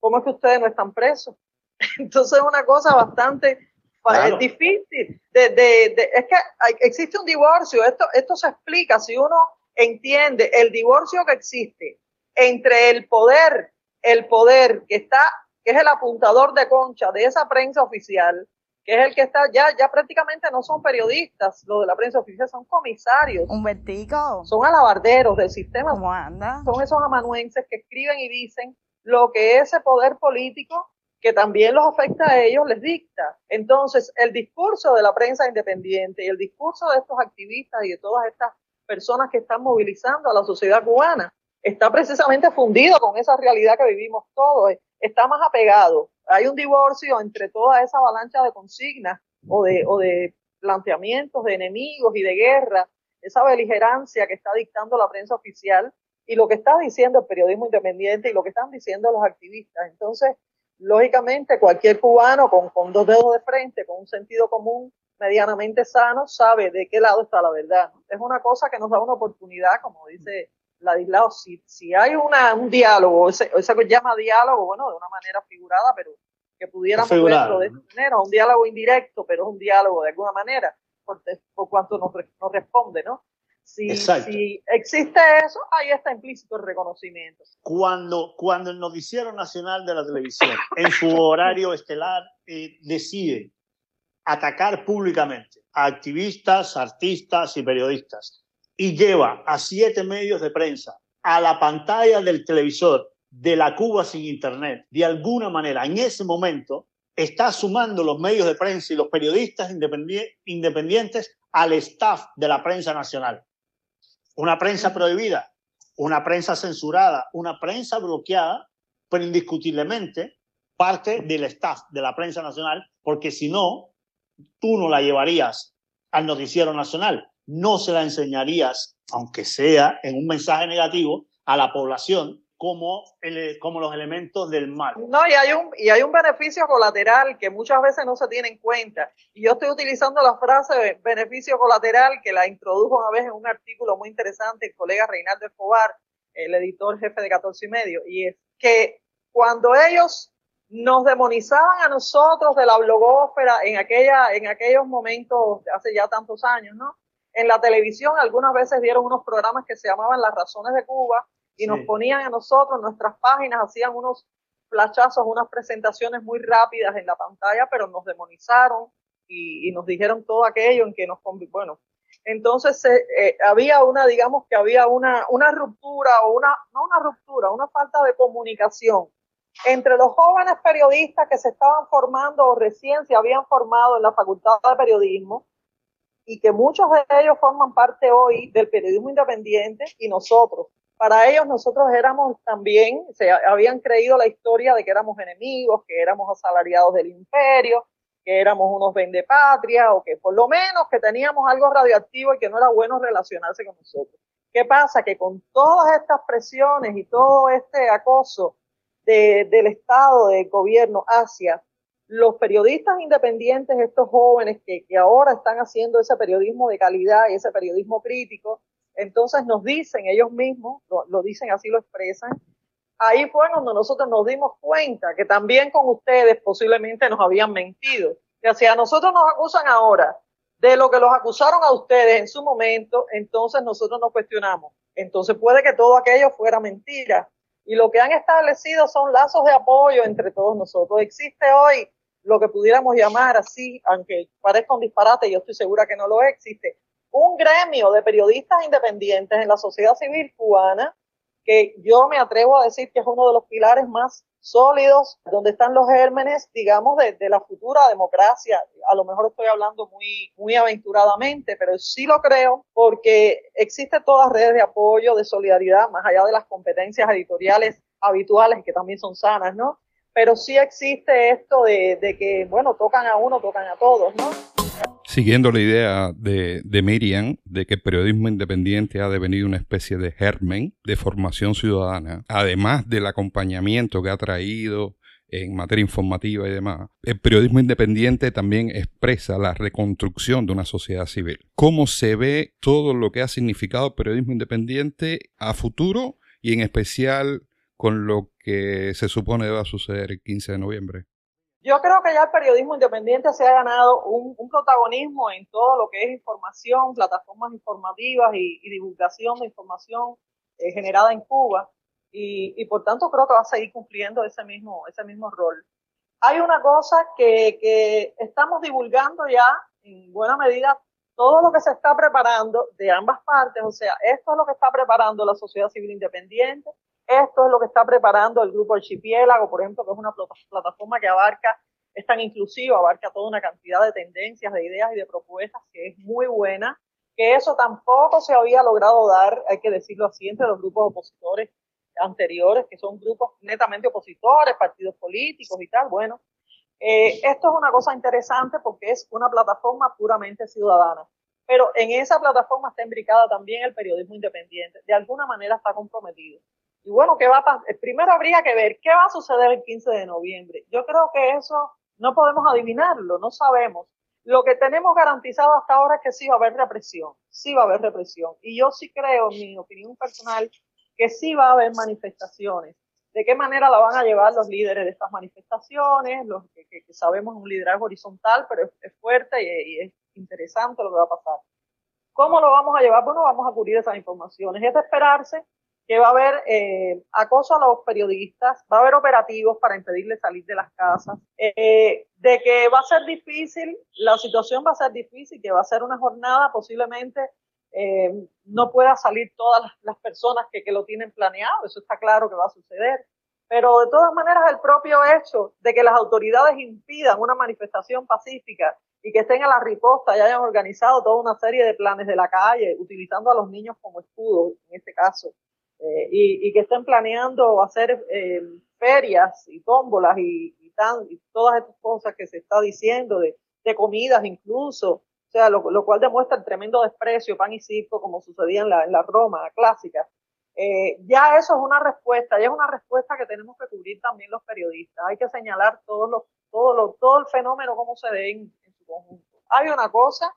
¿cómo es que ustedes no están presos? Entonces es una cosa bastante claro. difícil. De, de, de, es que hay, existe un divorcio, esto, esto se explica si uno entiende el divorcio que existe entre el poder, el poder que está, que es el apuntador de concha de esa prensa oficial, que es el que está, ya, ya prácticamente no son periodistas, los de la prensa oficial son comisarios. Un vertigo. Son alabarderos del sistema. ¿Cómo anda? Son esos amanuenses que escriben y dicen lo que ese poder político que también los afecta a ellos les dicta. Entonces, el discurso de la prensa independiente y el discurso de estos activistas y de todas estas personas que están movilizando a la sociedad cubana está precisamente fundido con esa realidad que vivimos todos, está más apegado. Hay un divorcio entre toda esa avalancha de consignas o de, o de planteamientos de enemigos y de guerra, esa beligerancia que está dictando la prensa oficial y lo que está diciendo el periodismo independiente y lo que están diciendo los activistas. Entonces, lógicamente, cualquier cubano con, con dos dedos de frente, con un sentido común medianamente sano, sabe de qué lado está la verdad. Es una cosa que nos da una oportunidad, como dice Ladislao, si, si hay una, un diálogo, ese, ese que llama diálogo, bueno, de una manera figurada, pero que pudiéramos verlo de esta manera, un diálogo indirecto, pero es un diálogo de alguna manera, por, por cuanto nos, nos responde, ¿no? Si, si, existe eso, ahí está implícito el reconocimiento. Cuando, cuando el Noticiero Nacional de la Televisión, en su horario estelar, eh, decide atacar públicamente a activistas, artistas y periodistas y lleva a siete medios de prensa a la pantalla del televisor de la Cuba sin Internet, de alguna manera, en ese momento, está sumando los medios de prensa y los periodistas independientes al staff de la prensa nacional. Una prensa prohibida, una prensa censurada, una prensa bloqueada, pero indiscutiblemente parte del staff de la prensa nacional, porque si no, tú no la llevarías al noticiero nacional, no se la enseñarías, aunque sea en un mensaje negativo, a la población como, como los elementos del mal. No, y hay, un, y hay un beneficio colateral que muchas veces no se tiene en cuenta. Y yo estoy utilizando la frase beneficio colateral que la introdujo una vez en un artículo muy interesante el colega Reinaldo Escobar, el editor jefe de 14 y medio, y es que cuando ellos nos demonizaban a nosotros de la blogósfera en, aquella, en aquellos momentos, hace ya tantos años, ¿no? En la televisión algunas veces dieron unos programas que se llamaban Las Razones de Cuba y nos ponían a nosotros, nuestras páginas, hacían unos flashazos, unas presentaciones muy rápidas en la pantalla, pero nos demonizaron y, nos dijeron todo aquello en que nos, bueno, entonces eh, había una, digamos que había una, una ruptura o una, no una ruptura, una falta de comunicación entre los jóvenes periodistas que se estaban formando o recién se habían formado en la Facultad de Periodismo y que muchos de ellos forman parte hoy del periodismo independiente y nosotros. Para ellos nosotros éramos también, se habían creído la historia de que éramos enemigos, que éramos asalariados del imperio, que éramos unos vendepatria o que por lo menos que teníamos algo radioactivo y que no era bueno relacionarse con nosotros. ¿Qué pasa? Que con todas estas presiones y todo este acoso del Estado, del gobierno hacia los periodistas independientes, estos jóvenes que, que, ahora están haciendo ese periodismo de calidad y ese periodismo crítico, entonces nos dicen ellos mismos, lo, dicen así, lo expresan, ahí fue cuando nosotros nos dimos cuenta que también con ustedes posiblemente nos habían mentido. Que si a nosotros nos acusan ahora de lo que los acusaron a ustedes en su momento, entonces nosotros nos cuestionamos. Entonces puede que todo aquello fuera mentira y lo que han establecido son lazos de apoyo entre todos nosotros. Existe hoy lo que pudiéramos llamar así, aunque parezca un disparate, yo estoy segura que no lo existe, un gremio de periodistas independientes en la sociedad civil cubana que yo me atrevo a decir que es uno de los pilares más sólidos, donde están los gérmenes, digamos, de, la futura democracia. A lo mejor estoy hablando muy, muy aventuradamente, pero sí lo creo porque existe todas redes de apoyo, de solidaridad, más allá de las competencias editoriales habituales, que también son sanas, ¿no? Pero sí existe esto de, de que, bueno, tocan a uno, tocan a todos, ¿no? Siguiendo la idea de, de, Miriam de que el periodismo independiente ha devenido una especie de germen de formación ciudadana, además del acompañamiento que ha traído en materia informativa y demás, el periodismo independiente también expresa la reconstrucción de una sociedad civil. ¿Cómo se ve todo lo que ha significado el periodismo independiente a futuro y en especial con lo que se supone va a suceder el 15 de noviembre? Yo creo que ya el periodismo independiente se ha ganado un, protagonismo en todo lo que es información, plataformas informativas y, divulgación de información eh, generada en Cuba. Y, por tanto creo que va a seguir cumpliendo ese mismo, ese mismo rol. Hay una cosa que, que estamos divulgando ya en buena medida todo lo que se está preparando de ambas partes, o sea, esto es lo que está preparando la sociedad civil independiente, esto es lo que está preparando el grupo Archipiélago, por ejemplo, que es una plataforma que abarca, es tan inclusiva, abarca toda una cantidad de tendencias, de ideas y de propuestas que es muy buena, que eso tampoco se había logrado dar, hay que decirlo así, entre los grupos opositores anteriores, que son grupos netamente opositores, partidos políticos y tal. Bueno, eh, esto es una cosa interesante porque es una plataforma puramente ciudadana. Pero en esa plataforma está imbricada también el periodismo independiente. De alguna manera está comprometido. Y bueno, ¿qué va a pasar? Primero habría que ver qué va a suceder el 15 de noviembre. Yo creo que eso no podemos adivinarlo, no sabemos. Lo que tenemos garantizado hasta ahora es que sí va a haber represión, sí va a haber represión. Y yo sí creo, en mi opinión personal, que sí va a haber manifestaciones. ¿De qué manera la van a llevar los líderes de estas manifestaciones? Los que, sabemos un liderazgo horizontal, pero es, fuerte y, es interesante lo que va a pasar. ¿Cómo lo vamos a llevar? Bueno, vamos a cubrir esas informaciones. Es de esperarse que va a haber eh, acoso a los periodistas, va a haber operativos para impedirles salir de las casas, eh, de que va a ser difícil, la situación va a ser difícil, que va a ser una jornada posiblemente eh, no pueda salir todas las, personas que, que, lo tienen planeado, eso está claro que va a suceder. Pero de todas maneras, el propio hecho de que las autoridades impidan una manifestación pacífica y que estén a la riposta y hayan organizado toda una serie de planes de la calle, utilizando a los niños como escudos, en este caso, eh, y, que estén planeando hacer eh, ferias y tómbolas y, tan, y todas estas cosas que se está diciendo, de, comidas incluso, o sea, lo, cual demuestra el tremendo desprecio, pan y circo, como sucedía en la, Roma clásica. Eh, ya eso es una respuesta, ya es una respuesta que tenemos que cubrir también los periodistas. Hay que señalar todos los, todo, lo, todo el fenómeno, cómo se ve en, en su conjunto. Hay una cosa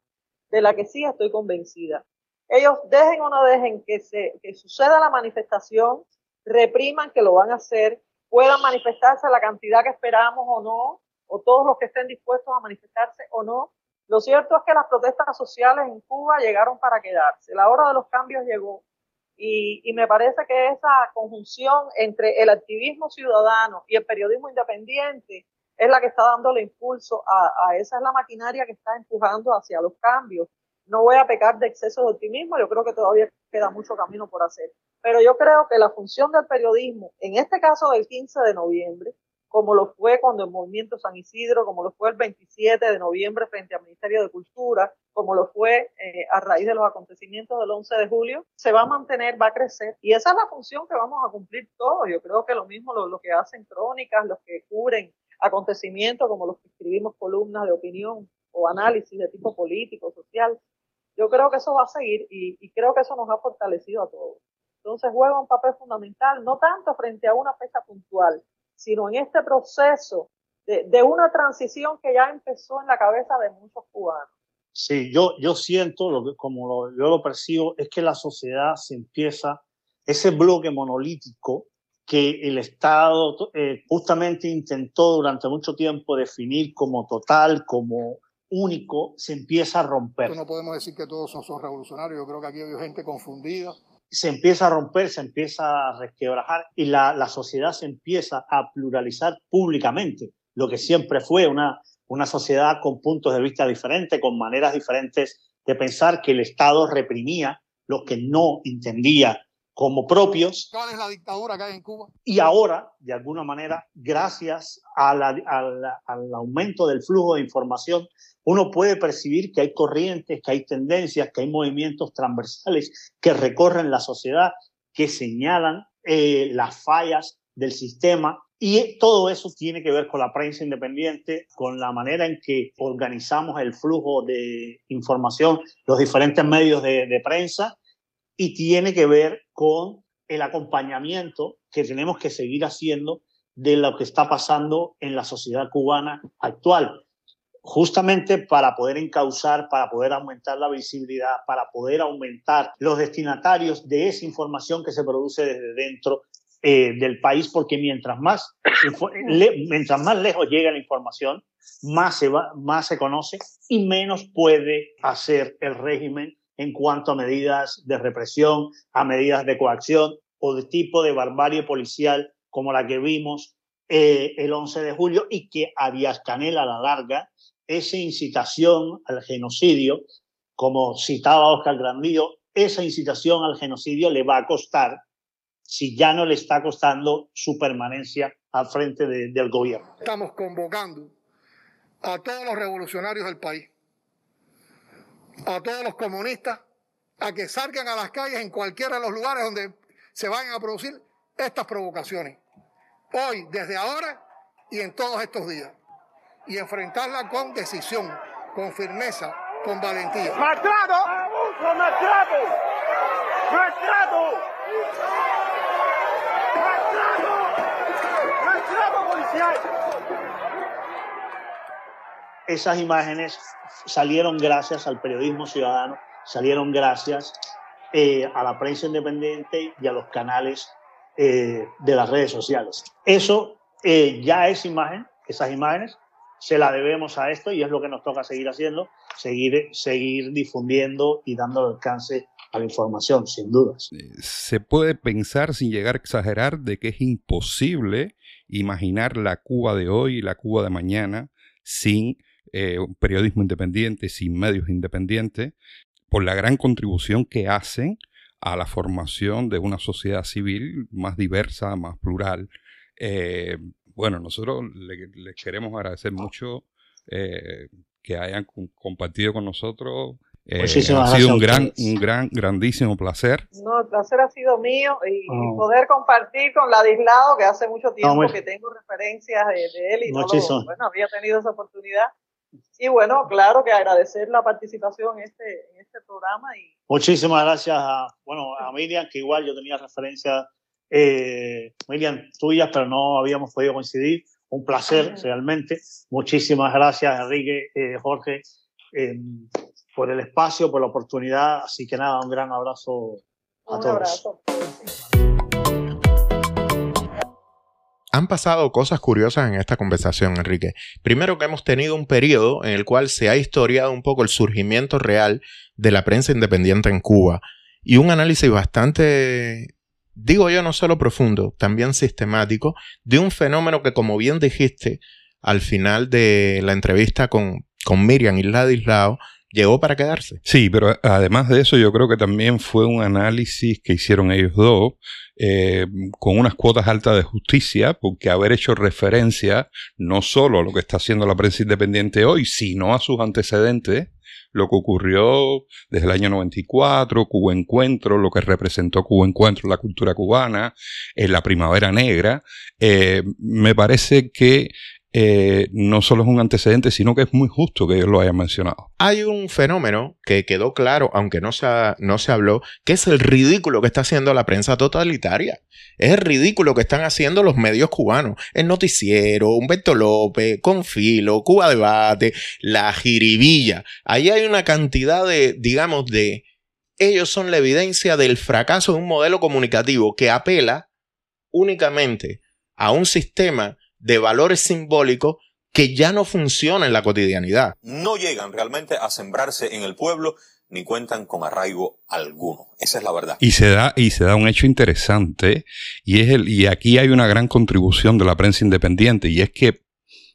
de la que sí estoy convencida, ellos dejen o no dejen que, se, que suceda la manifestación, repriman que lo van a hacer, puedan manifestarse la cantidad que esperamos o no, o todos los que estén dispuestos a manifestarse o no. Lo cierto es que las protestas sociales en Cuba llegaron para quedarse. La hora de los cambios llegó. Y, y me parece que esa conjunción entre el activismo ciudadano y el periodismo independiente es la que está dándole impulso a, a esa es la maquinaria que está empujando hacia los cambios no voy a pecar de exceso de optimismo, yo creo que todavía queda mucho camino por hacer. Pero yo creo que la función del periodismo, en este caso del 15 de noviembre, como lo fue cuando el movimiento San Isidro, como lo fue el 27 de noviembre frente al Ministerio de Cultura, como lo fue eh, a raíz de los acontecimientos del 11 de julio, se va a mantener, va a crecer. Y esa es la función que vamos a cumplir todos. Yo creo que lo mismo lo, lo que hacen crónicas, los que cubren acontecimientos, como los que escribimos columnas de opinión o análisis de tipo político, social, yo creo que eso va a seguir y, y, creo que eso nos ha fortalecido a todos. Entonces juega un papel fundamental, no tanto frente a una fecha puntual, sino en este proceso de, de una transición que ya empezó en la cabeza de muchos cubanos. Sí, yo, yo siento, lo que, como lo, yo lo percibo, es que la sociedad se empieza, ese bloque monolítico que el Estado eh, justamente intentó durante mucho tiempo definir como total, como único se empieza a romper. No podemos decir que todos son, son revolucionarios, yo creo que aquí hay gente confundida. Se empieza a romper, se empieza a resquebrajar y la, la sociedad se empieza a pluralizar públicamente, lo que siempre fue una, una sociedad con puntos de vista diferentes, con maneras diferentes de pensar que el Estado reprimía lo que no entendía como propios. ¿Cuál es la dictadura que hay en Cuba? Y ahora, de alguna manera, gracias a la, a la, al aumento del flujo de información, uno puede percibir que hay corrientes, que hay tendencias, que hay movimientos transversales que recorren la sociedad, que señalan eh, las fallas del sistema. Y todo eso tiene que ver con la prensa independiente, con la manera en que organizamos el flujo de información, los diferentes medios de, de prensa y tiene que ver con el acompañamiento que tenemos que seguir haciendo de lo que está pasando en la sociedad cubana actual, justamente para poder encauzar, para poder aumentar la visibilidad, para poder aumentar los destinatarios de esa información que se produce desde dentro eh, del país, porque mientras más, mientras más lejos llega la información, más se, va, más se conoce y menos puede hacer el régimen en cuanto a medidas de represión, a medidas de coacción o de tipo de barbarie policial como la que vimos eh, el 11 de julio y que a Díaz Canel a la larga, esa incitación al genocidio, como citaba Oscar Grandío, esa incitación al genocidio le va a costar si ya no le está costando su permanencia al frente de, del gobierno. Estamos convocando a todos los revolucionarios del país a todos los comunistas a que salgan a las calles en cualquiera de los lugares donde se vayan a producir estas provocaciones. Hoy, desde ahora y en todos estos días. Y enfrentarla con decisión, con firmeza, con valentía. ¡Maltrato! ¡Abuso, maltrato! ¡Maltrato! ¡Maltrato! ¡Maltrato policial! Esas imágenes salieron gracias al periodismo ciudadano, salieron gracias eh, a la prensa independiente y a los canales eh, de las redes sociales. Eso eh, ya es imagen, esas imágenes se las debemos a esto y es lo que nos toca seguir haciendo, seguir, seguir difundiendo y dando alcance a la información, sin dudas. Se puede pensar, sin llegar a exagerar, de que es imposible imaginar la Cuba de hoy y la Cuba de mañana sin eh, un periodismo independiente, sin medios independientes, por la gran contribución que hacen a la formación de una sociedad civil más diversa, más plural. Eh, bueno, nosotros les queremos agradecer mucho eh, que hayan compartido con nosotros. Eh, ha sido un gran, un gran, grandísimo placer. No, el placer ha sido mío y, oh. poder compartir con Ladislao, que hace mucho tiempo que tengo referencias de, él y no bueno, había tenido esa oportunidad. Y bueno, claro que agradecer la participación en este, en este programa. Y... Muchísimas gracias a, bueno, a Miriam, que igual yo tenía referencias, eh, Miriam, tuyas, pero no habíamos podido coincidir. Un placer, realmente. Muchísimas gracias, Enrique, eh, Jorge, eh, por el espacio, por la oportunidad. Así que nada, un gran abrazo a un todos. Abrazo. Han pasado cosas curiosas en esta conversación, Enrique. Primero que hemos tenido un periodo en el cual se ha historiado un poco el surgimiento real de la prensa independiente en Cuba y un análisis bastante digo yo, no solo profundo, también sistemático, de un fenómeno que, como bien dijiste al final de la entrevista con, con Miriam y Ladislao, llegó para quedarse. Sí, pero además de eso, yo creo que también fue un análisis que hicieron ellos dos, eh, con unas cuotas altas de justicia, porque haber hecho referencia no solo a lo que está haciendo la prensa independiente hoy, sino a sus antecedentes, lo que ocurrió desde el año 94, Cuba Encuentro, lo que representó Cuba Encuentro, la cultura cubana, en la Primavera Negra, eh, me parece que eh, no solo es un antecedente, sino que es muy justo que ellos lo hayan mencionado. Hay un fenómeno que quedó claro, aunque no se, no se habló, que es el ridículo que está haciendo la prensa totalitaria. Es el ridículo que están haciendo los medios cubanos. El noticiero, Humberto López, Confilo, Cuba Debate, la jiribilla. Ahí hay una cantidad de, digamos, de... Ellos son la evidencia del fracaso de un modelo comunicativo que apela únicamente a un sistema de valores simbólicos que ya no funcionan en la cotidianidad. No llegan realmente a sembrarse en el pueblo ni cuentan con arraigo alguno. Esa es la verdad. Y se da, y se da un hecho interesante, y es el, y aquí hay una gran contribución de la prensa independiente, y es que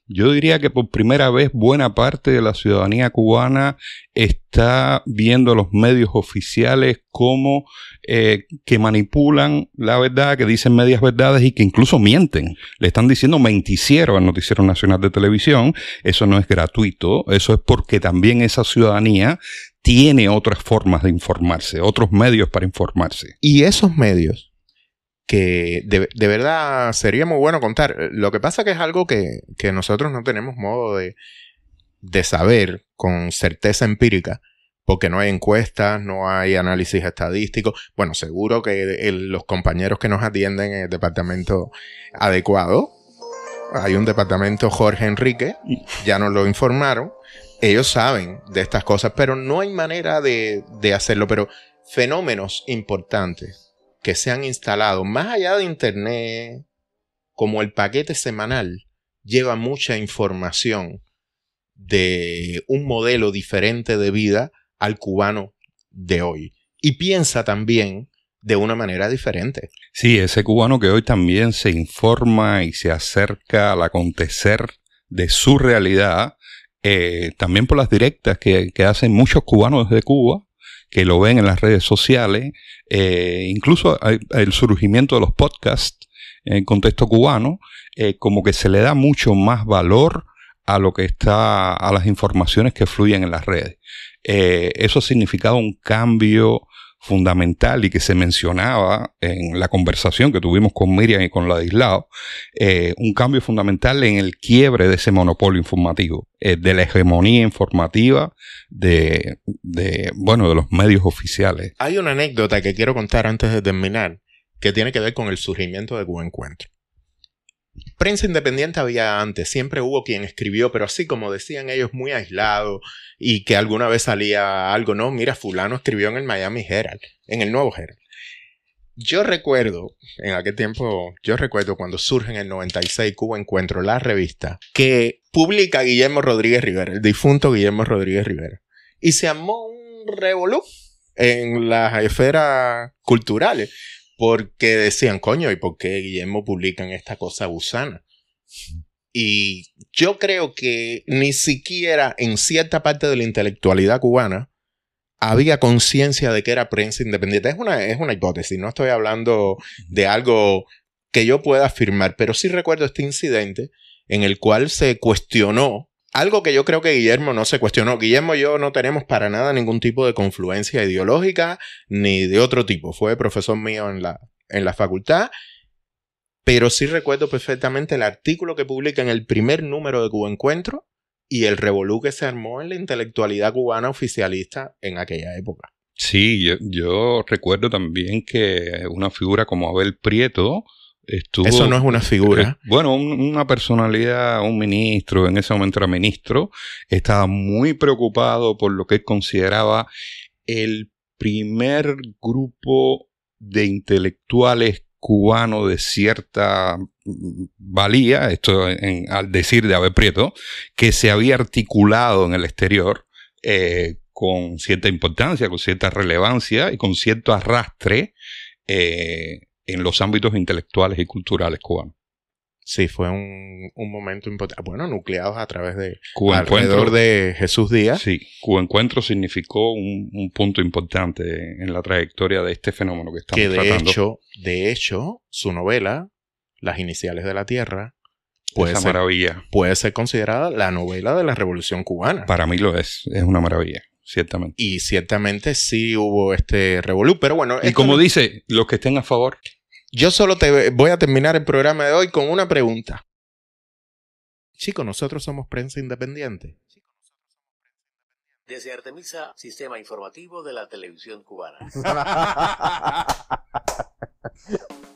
yo diría que por primera vez buena parte de la ciudadanía cubana está viendo los medios oficiales como eh, que manipulan la verdad, que dicen medias verdades y que incluso mienten. Le están diciendo menticiero al Noticiero Nacional de Televisión. Eso no es gratuito, eso es porque también esa ciudadanía tiene otras formas de informarse, otros medios para informarse. Y esos medios que de, verdad sería muy bueno contar. Lo que pasa que es algo que, nosotros no tenemos modo de, de, saber con certeza empírica, porque no hay encuestas, no hay análisis estadístico. Bueno, seguro que los compañeros que nos atienden en el departamento adecuado, hay un departamento Jorge Enrique, ya nos lo informaron, ellos saben de estas cosas, pero no hay manera de, de hacerlo, pero fenómenos importantes que se han instalado más allá de Internet, como el paquete semanal, lleva mucha información de un modelo diferente de vida al cubano de hoy. Y piensa también de una manera diferente. Sí, ese cubano que hoy también se informa y se acerca al acontecer de su realidad, eh, también por las directas que, que hacen muchos cubanos desde Cuba, que lo ven en las redes sociales, eh, incluso el surgimiento de los podcasts en contexto cubano, eh, como que se le da mucho más valor a lo que está, a las informaciones que fluyen en las redes. Eh, eso ha significado un cambio fundamental y que se mencionaba en la conversación que tuvimos con Miriam y con Ladislao, eh, un cambio fundamental en el quiebre de ese monopolio informativo, eh, de la hegemonía informativa de, de, bueno, de los medios oficiales. Hay una anécdota que quiero contar antes de terminar, que tiene que ver con el surgimiento de Cuba Encuentro. Prensa independiente había antes, siempre hubo quien escribió, pero así como decían ellos, muy aislado y que alguna vez salía algo, no, mira, fulano escribió en el Miami Herald, en el nuevo Herald. Yo recuerdo, en aquel tiempo, yo recuerdo cuando surge en el 96 Cuba Encuentro, la revista, que publica Guillermo Rodríguez Rivera, el difunto Guillermo Rodríguez Rivera. Y se armó un revolú en las esferas culturales, porque decían, coño, ¿y por qué Guillermo publican esta cosa gusana? Y yo creo que ni siquiera en cierta parte de la intelectualidad cubana había conciencia de que era prensa independiente. Es una, es una hipótesis, no estoy hablando de algo que yo pueda afirmar, pero sí recuerdo este incidente en el cual se cuestionó algo que yo creo que Guillermo no se cuestionó. Guillermo y yo no tenemos para nada ningún tipo de confluencia ideológica ni de otro tipo. Fue profesor mío en la, en la facultad, pero sí recuerdo perfectamente el artículo que publica en el primer número de Cuba Encuentro y el revolú que se armó en la intelectualidad cubana oficialista en aquella época. Sí, yo, yo recuerdo también que una figura como Abel Prieto, Estuvo, Eso no es una figura. Eh, bueno, un, una personalidad, un ministro, en ese momento era ministro, estaba muy preocupado por lo que él consideraba el primer grupo de intelectuales cubanos de cierta valía, esto en, al decir de Abel Prieto, que se había articulado en el exterior eh, con cierta importancia, con cierta relevancia y con cierto arrastre eh, en los ámbitos intelectuales y culturales cubanos. Sí, fue un, un momento importante. Bueno, nucleados a través de Cuba alrededor de Jesús Díaz. Sí, Cuba Encuentro significó un, un punto importante en la trayectoria de este fenómeno que estamos que de tratando. hecho, de hecho, su novela, Las iniciales de la Tierra, puede Esa ser, maravilla. puede ser considerada la novela de la Revolución Cubana. Para mí lo es, es una maravilla, ciertamente. Y ciertamente sí hubo este revolú, pero bueno, Y como no- dice, los que estén a favor, yo solo te voy a terminar el programa de hoy con una pregunta. Chicos, nosotros somos prensa independiente. Desde Artemisa, Sistema Informativo de la Televisión Cubana.